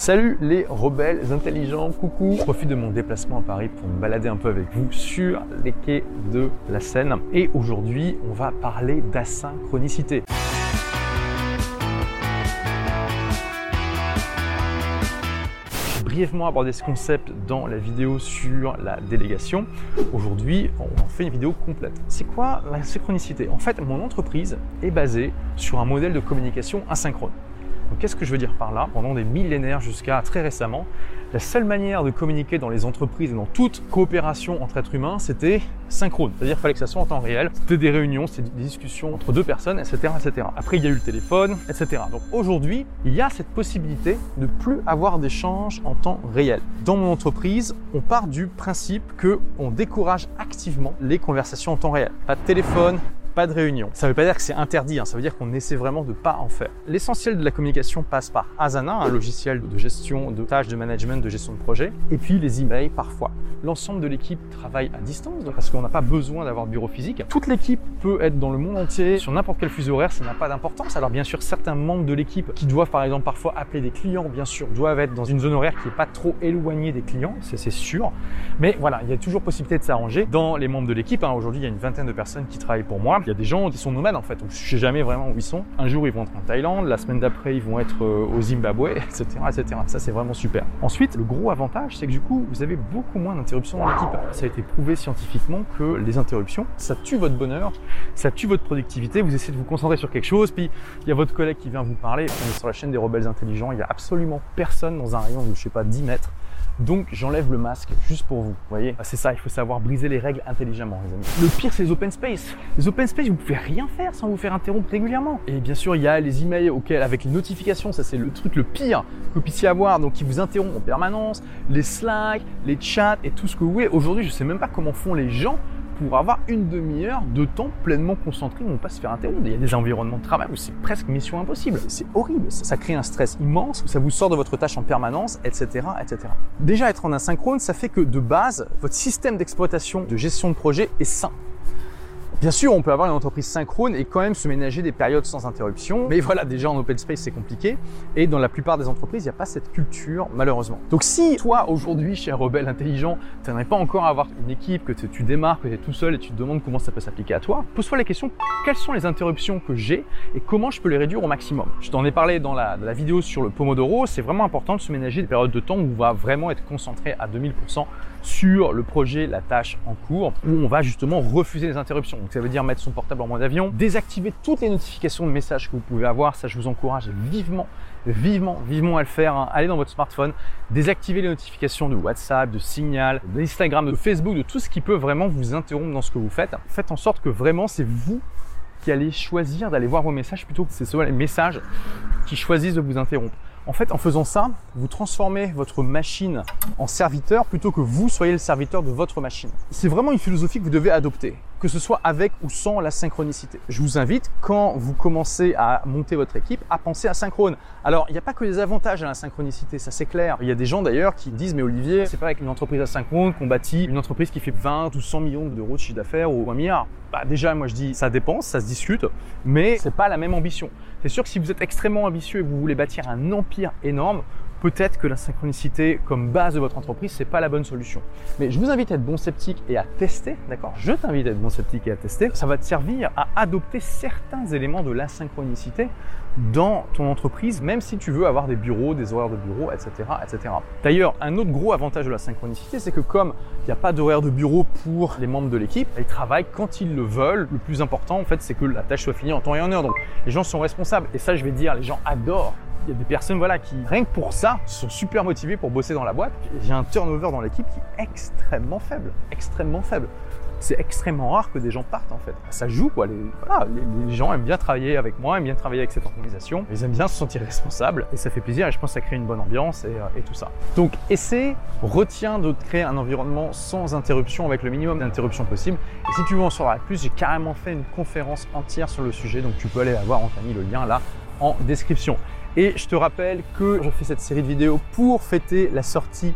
Salut les rebelles intelligents, coucou Je profite de mon déplacement à Paris pour me balader un peu avec vous sur les quais de la Seine. Et aujourd'hui, on va parler d'asynchronicité. Brièvement abordé ce concept dans la vidéo sur la délégation. Aujourd'hui, on en fait une vidéo complète. C'est quoi la synchronicité? En fait, mon entreprise est basée sur un modèle de communication asynchrone. Qu'est-ce que je veux dire par là Pendant des millénaires jusqu'à très récemment, la seule manière de communiquer dans les entreprises et dans toute coopération entre êtres humains, c'était synchrone. C'est-à-dire qu'il fallait que ça soit en temps réel. C'était des réunions, c'était des discussions entre deux personnes, etc., etc. Après, il y a eu le téléphone, etc. Donc aujourd'hui, il y a cette possibilité de plus avoir d'échanges en temps réel. Dans mon entreprise, on part du principe que on décourage activement les conversations en temps réel. Pas de téléphone, pas de réunion. Ça ne veut pas dire que c'est interdit, hein. ça veut dire qu'on essaie vraiment de ne pas en faire. L'essentiel de la communication passe par Asana, un logiciel de gestion de tâches, de management, de gestion de projet, et puis les emails parfois. L'ensemble de l'équipe travaille à distance parce qu'on n'a pas besoin d'avoir de bureau physique. Toute l'équipe peut être dans le monde entier, sur n'importe quel fuseau horaire, ça n'a pas d'importance. Alors bien sûr, certains membres de l'équipe qui doivent par exemple parfois appeler des clients, bien sûr, doivent être dans une zone horaire qui n'est pas trop éloignée des clients, c'est sûr. Mais voilà, il y a toujours possibilité de s'arranger dans les membres de l'équipe. Hein. Aujourd'hui, il y a une vingtaine de personnes qui travaillent pour moi. Il y a des gens qui sont nomades en fait. je sais jamais vraiment où ils sont. Un jour, ils vont être en Thaïlande. La semaine d'après, ils vont être euh, au Zimbabwe, etc., etc. Ça, c'est vraiment super. Ensuite, le gros avantage, c'est que du coup, vous avez beaucoup moins d'interruptions dans l'équipe. Ça a été prouvé scientifiquement que les interruptions, ça tue votre bonheur, ça tue votre productivité. Vous essayez de vous concentrer sur quelque chose, puis il y a votre collègue qui vient vous parler. On est sur la chaîne des rebelles intelligents. Il y a absolument personne dans un rayon de, je sais pas, 10 mètres donc j'enlève le masque juste pour vous. Vous voyez, c'est ça, il faut savoir briser les règles intelligemment, les amis. Le pire, c'est les open space. Les open space, vous pouvez rien faire sans vous faire interrompre régulièrement. Et bien sûr, il y a les emails auxquels, avec les notifications, ça c'est le truc le pire que vous puissiez avoir, donc qui vous interrompent en permanence, les Slack, les chats et tout ce que vous voulez. Aujourd'hui, je sais même pas comment font les gens pour avoir une demi-heure de temps pleinement concentré, on ne pas se faire interrompre. Il y a des environnements de travail où c'est presque mission impossible. C'est horrible. Ça, crée un stress immense, ça vous sort de votre tâche en permanence, etc., etc. Déjà, être en asynchrone, ça fait que de base, votre système d'exploitation, de gestion de projet est sain. Bien sûr, on peut avoir une entreprise synchrone et quand même se ménager des périodes sans interruption. Mais voilà, déjà en open space, c'est compliqué. Et dans la plupart des entreprises, il n'y a pas cette culture, malheureusement. Donc si toi, aujourd'hui, cher rebelle intelligent, tu n'aimerais pas encore avoir une équipe, que tu démarres, que tu es tout seul et tu te demandes comment ça peut s'appliquer à toi, pose-toi la question, quelles sont les interruptions que j'ai et comment je peux les réduire au maximum? Je t'en ai parlé dans la, la vidéo sur le Pomodoro. C'est vraiment important de se ménager des périodes de temps où on va vraiment être concentré à 2000% sur le projet, la tâche en cours, où on va justement refuser les interruptions. Donc ça veut dire mettre son portable en mode avion, désactiver toutes les notifications de messages que vous pouvez avoir. Ça, je vous encourage vivement, vivement, vivement à le faire. Hein. Allez dans votre smartphone, désactivez les notifications de WhatsApp, de Signal, d'Instagram, de Facebook, de tout ce qui peut vraiment vous interrompre dans ce que vous faites. Faites en sorte que vraiment c'est vous qui allez choisir d'aller voir vos messages plutôt que ce soit les messages qui choisissent de vous interrompre. En fait, en faisant ça, vous transformez votre machine en serviteur plutôt que vous soyez le serviteur de votre machine. C'est vraiment une philosophie que vous devez adopter, que ce soit avec ou sans la synchronicité. Je vous invite, quand vous commencez à monter votre équipe, à penser à synchrone. Alors, il n'y a pas que des avantages à la synchronicité, ça c'est clair. Il y a des gens d'ailleurs qui disent, mais Olivier, c'est pas avec une entreprise asynchrone qu'on bâtit une entreprise qui fait 20 ou 100 millions d'euros de chiffre d'affaires ou un milliard. Bah déjà, moi je dis, ça dépend, ça se discute, mais c'est pas la même ambition. C'est sûr que si vous êtes extrêmement ambitieux et que vous voulez bâtir un empire énorme, peut-être que la synchronicité comme base de votre entreprise, c'est pas la bonne solution. Mais je vous invite à être bon sceptique et à tester, d'accord? Je t'invite à être bon sceptique et à tester. Ça va te servir à adopter certains éléments de l'asynchronicité dans ton entreprise, même si tu veux avoir des bureaux, des horaires de bureau, etc. etc. D'ailleurs, un autre gros avantage de la synchronicité, c'est que comme il n'y a pas d'horaire de bureau pour les membres de l'équipe, ils travaillent quand ils le veulent. Le plus important, en fait, c'est que la tâche soit finie en temps et en heure. Donc, les gens sont responsables. Et ça, je vais dire, les gens adorent il y a des personnes voilà, qui, rien que pour ça, sont super motivées pour bosser dans la boîte. J'ai un turnover dans l'équipe qui est extrêmement faible. Extrêmement faible c'est extrêmement rare que des gens partent en fait. Ça joue quoi. Les, gens aiment bien travailler avec moi, aiment bien travailler avec cette organisation. Ils aiment bien se sentir responsables et ça fait plaisir et je pense que ça crée une bonne ambiance et, euh, tout ça. Donc essaie, retiens de créer un environnement sans interruption avec le minimum d'interruptions possible. Et si tu veux en savoir plus, j'ai carrément fait une conférence entière sur le sujet donc tu peux aller la voir, on t'a mis le lien là en description. Et je te rappelle que je fais cette série de vidéos pour fêter la sortie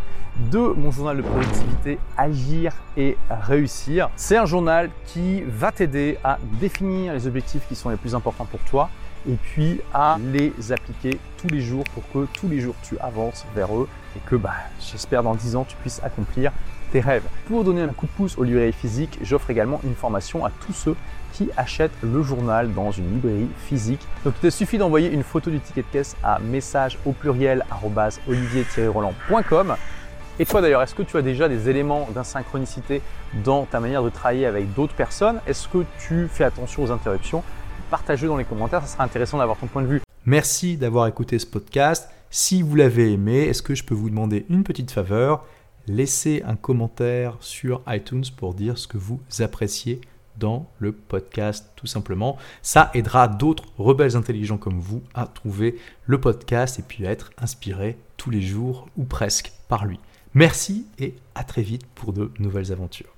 de mon journal de productivité Agir et réussir. C'est un journal qui va t'aider à définir les objectifs qui sont les plus importants pour toi et puis à les appliquer tous les jours pour que tous les jours tu avances vers eux et que bah, j'espère dans 10 ans tu puisses accomplir tes rêves. Pour donner un coup de pouce aux librairies physiques, j'offre également une formation à tous ceux qui achètent le journal dans une librairie physique. Donc il te suffit d'envoyer une photo du ticket de caisse à message au pluriel olivier-roland.com. Et toi d'ailleurs, est-ce que tu as déjà des éléments d'insynchronicité dans ta manière de travailler avec d'autres personnes? Est-ce que tu fais attention aux interruptions? Partage-le dans les commentaires, ça sera intéressant d'avoir ton point de vue. Merci d'avoir écouté ce podcast. Si vous l'avez aimé, est-ce que je peux vous demander une petite faveur? Laissez un commentaire sur iTunes pour dire ce que vous appréciez dans le podcast tout simplement. Ça aidera d'autres rebelles intelligents comme vous à trouver le podcast et puis à être inspirés tous les jours ou presque par lui. Merci et à très vite pour de nouvelles aventures.